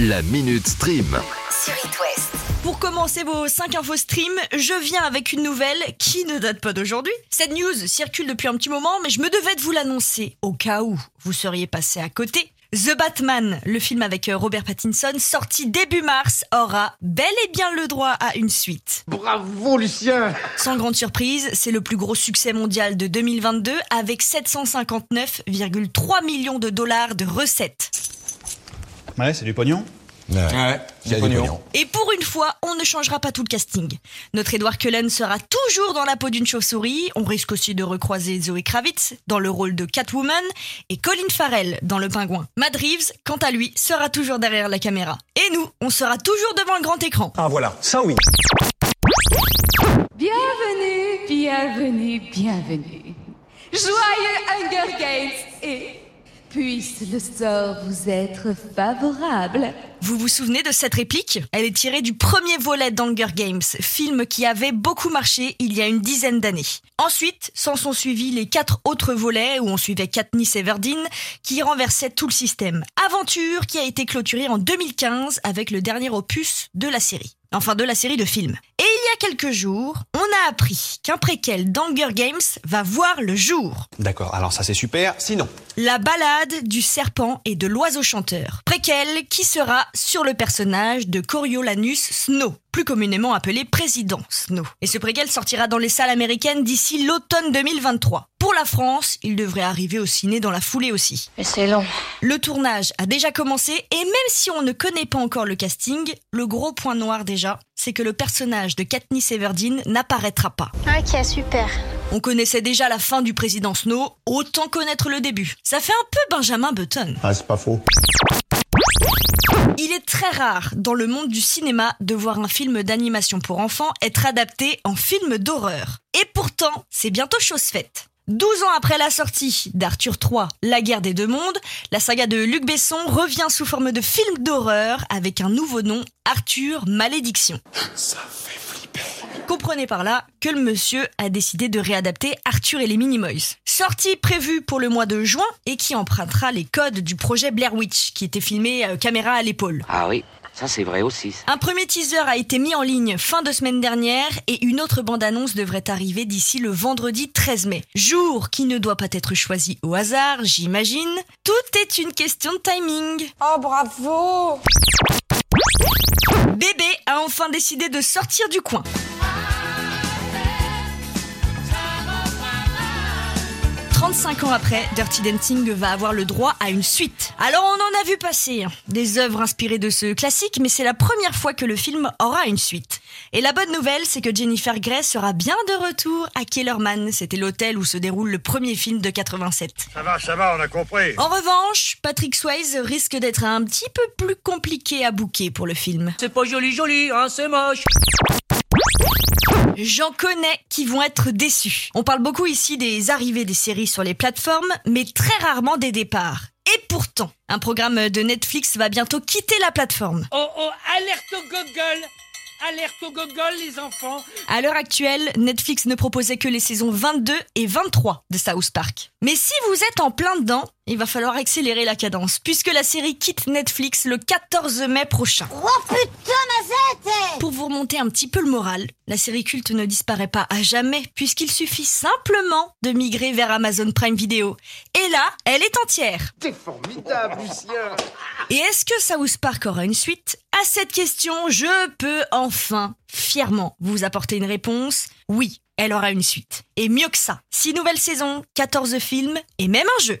La Minute Stream. sur It West. Pour commencer vos 5 infos stream, je viens avec une nouvelle qui ne date pas d'aujourd'hui. Cette news circule depuis un petit moment, mais je me devais de vous l'annoncer au cas où vous seriez passé à côté. The Batman, le film avec euh, Robert Pattinson, sorti début mars, aura bel et bien le droit à une suite. Bravo Lucien Sans grande surprise, c'est le plus gros succès mondial de 2022 avec 759,3 millions de dollars de recettes. Ouais, c'est du pognon. Ouais, a du pognon. Et pour une fois, on ne changera pas tout le casting. Notre Edward Cullen sera toujours dans la peau d'une chauve-souris. On risque aussi de recroiser Zoe Kravitz dans le rôle de Catwoman et Colin Farrell dans le pingouin. Matt Reeves, quant à lui, sera toujours derrière la caméra. Et nous, on sera toujours devant le grand écran. Ah voilà, ça oui Bienvenue, bienvenue, bienvenue. Joyeux Hunger Games et puisse le sort vous être favorable. Vous vous souvenez de cette réplique? Elle est tirée du premier volet d'Hunger Games, film qui avait beaucoup marché il y a une dizaine d'années. Ensuite, s'en sont suivis les quatre autres volets où on suivait Katniss Everdeen qui renversait tout le système. Aventure qui a été clôturée en 2015 avec le dernier opus de la série. Enfin, de la série de films. Et il y a quelques jours, on a appris qu'un préquel d'Hunger Games va voir le jour. D'accord, alors ça c'est super, sinon La balade du serpent et de l'oiseau chanteur. Préquel qui sera sur le personnage de Coriolanus Snow, plus communément appelé Président Snow. Et ce préquel sortira dans les salles américaines d'ici l'automne 2023. La France, il devrait arriver au ciné dans la foulée aussi. Mais c'est long. Le tournage a déjà commencé et même si on ne connaît pas encore le casting, le gros point noir déjà, c'est que le personnage de Katniss Everdeen n'apparaîtra pas. Ok, super. On connaissait déjà la fin du président Snow, autant connaître le début. Ça fait un peu Benjamin Button. Ah c'est pas faux. Il est très rare dans le monde du cinéma de voir un film d'animation pour enfants être adapté en film d'horreur. Et pourtant, c'est bientôt chose faite. 12 ans après la sortie d'Arthur III, La guerre des deux mondes, la saga de Luc Besson revient sous forme de film d'horreur avec un nouveau nom, Arthur Malédiction. Comprenez par là que le monsieur a décidé de réadapter Arthur et les Minimoys. Sortie prévue pour le mois de juin et qui empruntera les codes du projet Blair Witch, qui était filmé euh, caméra à l'épaule. Ah oui, ça c'est vrai aussi. ça. Un premier teaser a été mis en ligne fin de semaine dernière et une autre bande-annonce devrait arriver d'ici le vendredi 13 mai. Jour qui ne doit pas être choisi au hasard, j'imagine. Tout est une question de timing. Oh, bravo Bébé a enfin décidé de sortir du coin. « 35 ans après, Dirty Dancing va avoir le droit à une suite. Alors on en a vu passer hein, des œuvres inspirées de ce classique, mais c'est la première fois que le film aura une suite. Et la bonne nouvelle, c'est que Jennifer Grey sera bien de retour à Kellerman. C'était l'hôtel où se déroule le premier film de 87. Ça va, ça va, on a compris. En revanche, Patrick Swayze risque d'être un petit peu plus compliqué à bouquer pour le film. C'est pas joli joli, hein, c'est moche. J'en connais qui vont être déçus. On parle beaucoup ici des arrivées des séries sur les plateformes, mais très rarement des départs. Et pourtant, un programme de Netflix va bientôt quitter la plateforme. Oh oh, alerte au gogol Alerte au gogol les enfants À l'heure actuelle, Netflix ne proposait que les saisons 22 et 23 de South Park. Mais si vous êtes en plein dedans, il va falloir accélérer la cadence, puisque la série quitte Netflix le 14 mai prochain. Oh putain, ma zette Pour vous remonter un petit peu le moral, la série culte ne disparaît pas à jamais, puisqu'il suffit simplement de migrer vers Amazon Prime Video. Et là, elle est entière. T'es formidable Lucien Et est-ce que South Park aura une suite? À cette question, je peux enfin, fièrement, vous apporter une réponse. Oui, elle aura une suite. Et mieux que ça, 6 nouvelles saisons, 14 films et même un jeu.